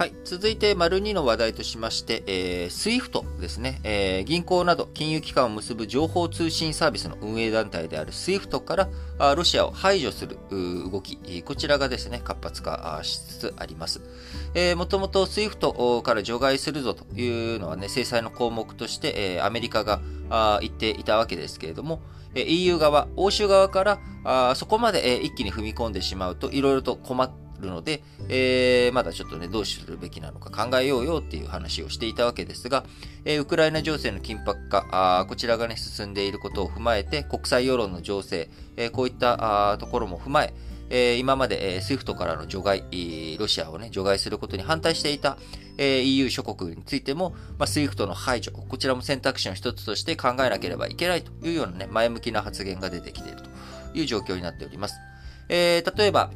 はい。続いて、丸2の話題としまして、えー、SWIFT ですね、えー、銀行など金融機関を結ぶ情報通信サービスの運営団体である SWIFT からあロシアを排除する動き、こちらがですね、活発化しつつあります。えー、もともと SWIFT から除外するぞというのはね、制裁の項目として、えー、アメリカがあ言っていたわけですけれども、えー、EU 側、欧州側からあそこまで、えー、一気に踏み込んでしまうと、いろいろと困ってるので、えー、まだちょっとね、どうするべきなのか考えようよっていう話をしていたわけですが、えー、ウクライナ情勢の緊迫化あ、こちらがね、進んでいることを踏まえて、国際世論の情勢、えー、こういったあところも踏まえ、え、今まで、えー、SWIFT からの除外、ロシアをね、除外することに反対していた、え、EU 諸国についても、まあ、SWIFT の排除、こちらも選択肢の一つとして考えなければいけないというようなね、前向きな発言が出てきているという状況になっております。えー、例えば、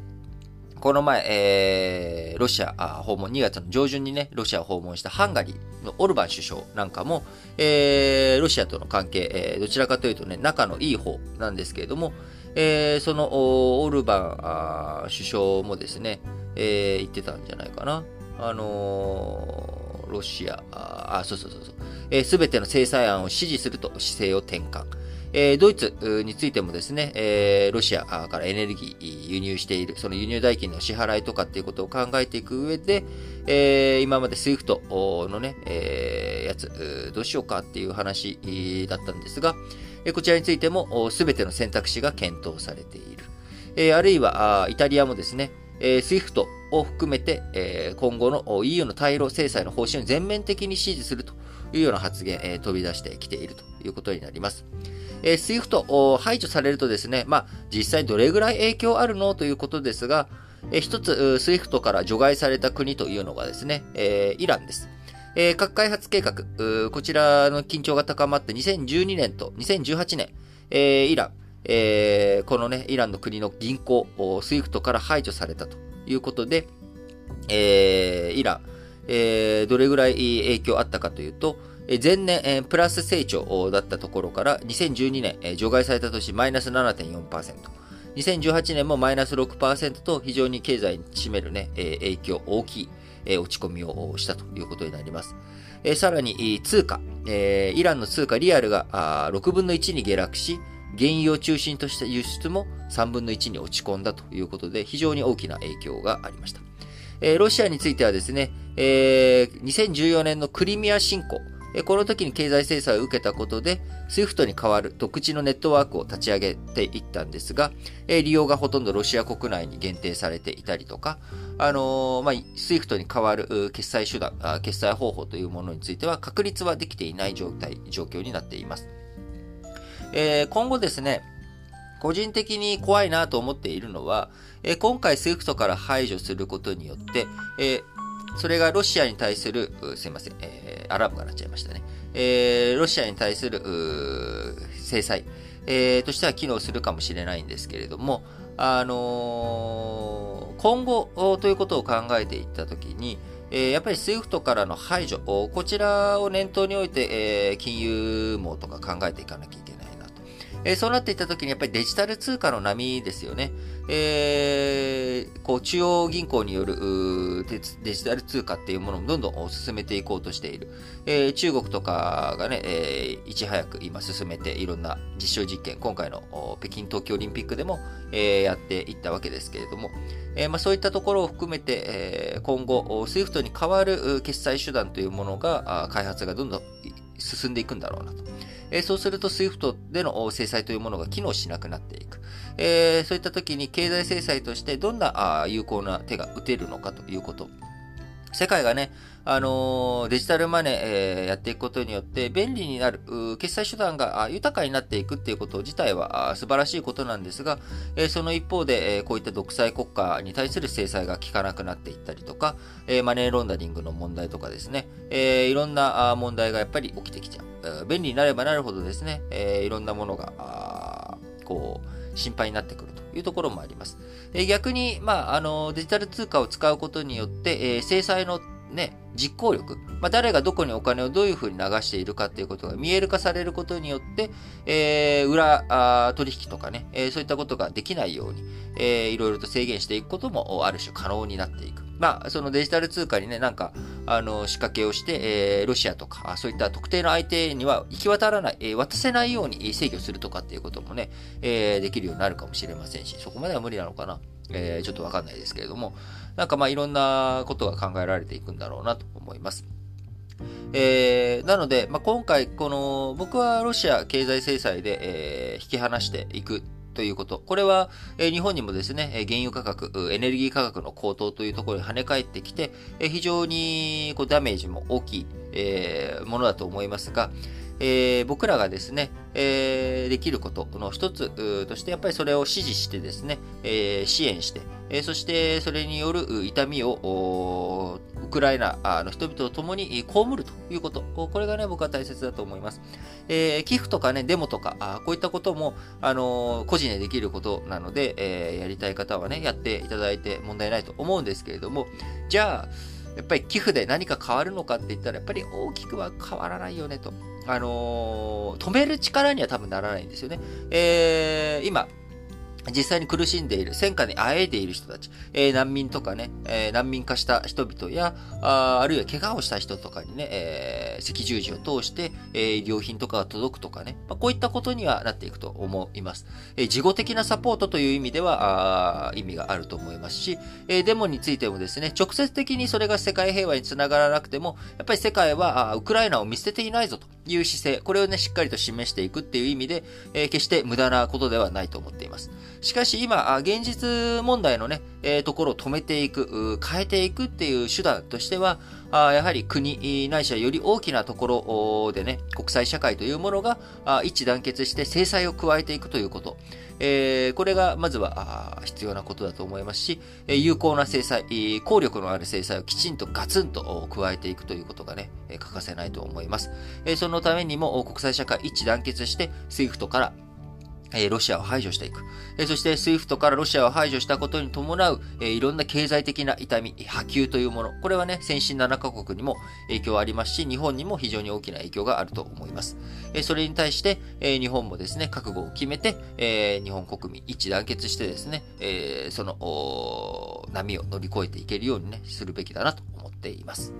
この前、えー、ロシア訪問、2月の上旬にね、ロシアを訪問したハンガリーのオルバン首相なんかも、えー、ロシアとの関係、えー、どちらかというとね、仲のいい方なんですけれども、えー、そのオルバン首相もですね、えー、言ってたんじゃないかな。あのー、ロシア、あ、そうそうそうそう、えー、全ての制裁案を支持すると姿勢を転換。えドイツについてもですね、えロシアからエネルギー輸入している、その輸入代金の支払いとかっていうことを考えていく上で、え今まで SWIFT のね、えやつ、どうしようかっていう話だったんですが、こちらについても全ての選択肢が検討されている。えあるいは、イタリアもですね、え SWIFT を含めて、え今後の EU の対ロ制裁の方針を全面的に支持するというような発言、え飛び出してきているということになります。えー、SWIFT 排除されるとですね、まあ、実際どれぐらい影響あるの？ということですが、えー、一つ、SWIFT から除外された国というのがですね、え、イランです。え、核開発計画、こちらの緊張が高まって2012年と2018年、え、イラン、え、このね、イランの国の銀行、SWIFT から排除されたということで、え、イラン、え、どれぐらい影響あったかというと、前年、プラス成長だったところから2012年、除外された年マイナス7.4%。2018年もマイナス6%と非常に経済に占めるね、影響大きい落ち込みをしたということになります。さらに通貨、イランの通貨リアルが6分の1に下落し、原油を中心とした輸出も3分の1に落ち込んだということで非常に大きな影響がありました。ロシアについてはですね、2014年のクリミア侵攻、この時に経済制裁を受けたことで、SWIFT に代わる独自のネットワークを立ち上げていったんですが、利用がほとんどロシア国内に限定されていたりとか、あのー、まあ、SWIFT に代わる決済手段、決済方法というものについては確立はできていない状態、状況になっています。えー、今後ですね、個人的に怖いなと思っているのは、え今回 SWIFT から排除することによって、えそれがロシアに対する、すいません、えー、アラームが鳴っちゃいましたね。えー、ロシアに対する、制裁、えー、としては機能するかもしれないんですけれども、あのー、今後ということを考えていったときに、え、やっぱり SWIFT からの排除、こちらを念頭において、えー、金融網とか考えていかなきゃいけない。えー、そうなっていったときに、やっぱりデジタル通貨の波ですよね。えー、こう中央銀行によるデジタル通貨っていうものをどんどん進めていこうとしている。えー、中国とかがね、えー、いち早く今進めていろんな実証実験、今回の北京冬季オリンピックでも、えー、やっていったわけですけれども、えーまあ、そういったところを含めて、えー、今後、SWIFT に代わる決済手段というものが、開発がどんどん進んでいくんだろうなと。えー、そうすると SWIFT での制裁というものが機能しなくなっていく。えー、そういった時に経済制裁としてどんな有効な手が打てるのかということ。世界がね、あのー、デジタルマネー、えー、やっていくことによって便利になる、決済手段が豊かになっていくっていうこと自体は素晴らしいことなんですが、えー、その一方で、えこういった独裁国家に対する制裁が効かなくなっていったりとか、えマネーロンダリングの問題とかですね、えいろんな問題がやっぱり起きてきちゃう。便利になればなるほどですね、えいろんなものが、こう、心配になってくるというところもあります。え逆に、まあ、あの、デジタル通貨を使うことによって、え制裁のね、実行力、まあ、誰がどこにお金をどういうふうに流しているかということが見える化されることによって、えー、裏取引とかね、えー、そういったことができないように、えー、いろいろと制限していくこともある種可能になっていく。まあ、そのデジタル通貨にね、なんか、あの、仕掛けをして、えー、ロシアとか、そういった特定の相手には行き渡らない、えー、渡せないように制御するとかっていうこともね、えー、できるようになるかもしれませんし、そこまでは無理なのかな。えー、ちょっとわかんないですけれども、なんかまあいろんなことが考えられていくんだろうなと思います。えー、なので、まあ、今回、この、僕はロシア経済制裁で、えー、引き離していくということ。これは、え、日本にもですね、原油価格、エネルギー価格の高騰というところに跳ね返ってきて、え、非常にこうダメージも大きい、え、ものだと思いますが、えー、僕らがですね、えー、できることの一つとして、やっぱりそれを支持してですね、えー、支援して、えそしてそれによる痛みをウクライナの人々と共に被るということ。これがね、僕は大切だと思います。えー、寄付とかね、デモとか、あこういったことも、あのー、個人でできることなので、えー、やりたい方はね、やっていただいて問題ないと思うんですけれども、じゃあ、やっぱり寄付で何か変わるのかって言ったら、やっぱり大きくは変わらないよねと。あの止める力には多分ならないんですよね。え今、実際に苦しんでいる、戦火にあえいでいる人たち、えー、難民とかね、えー、難民化した人々や、ああるいは怪我をした人とかにね、えー、赤十字を通して、えー、医療品とかが届くとかね、まあ、こういったことにはなっていくと思います。えー、事後的なサポートという意味では、あ意味があると思いますし、えー、デモについてもですね、直接的にそれが世界平和につながらなくても、やっぱり世界はあウクライナを見捨てていないぞという姿勢、これをね、しっかりと示していくっていう意味で、えー、決して無駄なことではないと思っています。しかし今、現実問題のね、えー、ところを止めていく、変えていくっていう手段としては、あやはり国ないしはより大きなところでね、国際社会というものが一致団結して制裁を加えていくということ。えー、これがまずは必要なことだと思いますし、有効な制裁、効力のある制裁をきちんとガツンと加えていくということがね、欠かせないと思います。そのためにも国際社会一致団結して、SWIFT からえロシアを排除していく。えそして、SWIFT からロシアを排除したことに伴う、えいろんな経済的な痛み、波及というもの。これはね、先進7カ国にも影響ありますし、日本にも非常に大きな影響があると思います。えそれに対して、え日本もですね、覚悟を決めて、え日本国民一致団結してですね、えその、波を乗り越えていけるようにね、するべきだなと思っています。